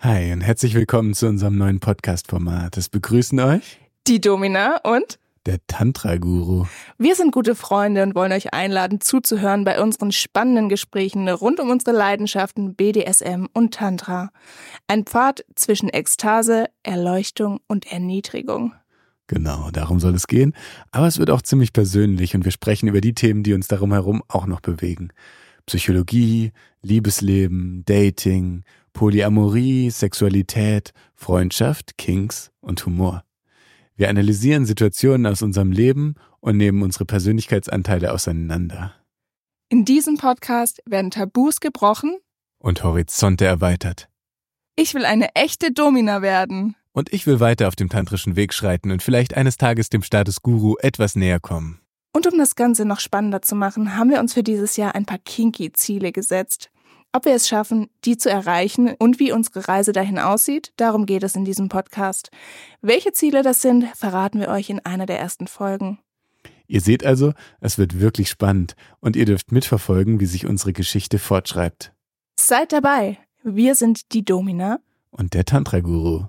Hi und herzlich willkommen zu unserem neuen Podcast-Format. Es begrüßen euch die Domina und der Tantra-Guru. Wir sind gute Freunde und wollen euch einladen, zuzuhören bei unseren spannenden Gesprächen rund um unsere Leidenschaften BDSM und Tantra. Ein Pfad zwischen Ekstase, Erleuchtung und Erniedrigung. Genau, darum soll es gehen. Aber es wird auch ziemlich persönlich und wir sprechen über die Themen, die uns darum herum auch noch bewegen. Psychologie, Liebesleben, Dating, Polyamorie, Sexualität, Freundschaft, Kings und Humor. Wir analysieren Situationen aus unserem Leben und nehmen unsere Persönlichkeitsanteile auseinander. In diesem Podcast werden Tabus gebrochen und Horizonte erweitert. Ich will eine echte Domina werden. Und ich will weiter auf dem tantrischen Weg schreiten und vielleicht eines Tages dem Status Guru etwas näher kommen. Und um das Ganze noch spannender zu machen, haben wir uns für dieses Jahr ein paar kinky Ziele gesetzt. Ob wir es schaffen, die zu erreichen und wie unsere Reise dahin aussieht, darum geht es in diesem Podcast. Welche Ziele das sind, verraten wir euch in einer der ersten Folgen. Ihr seht also, es wird wirklich spannend und ihr dürft mitverfolgen, wie sich unsere Geschichte fortschreibt. Seid dabei. Wir sind die Domina und der Tantra-Guru.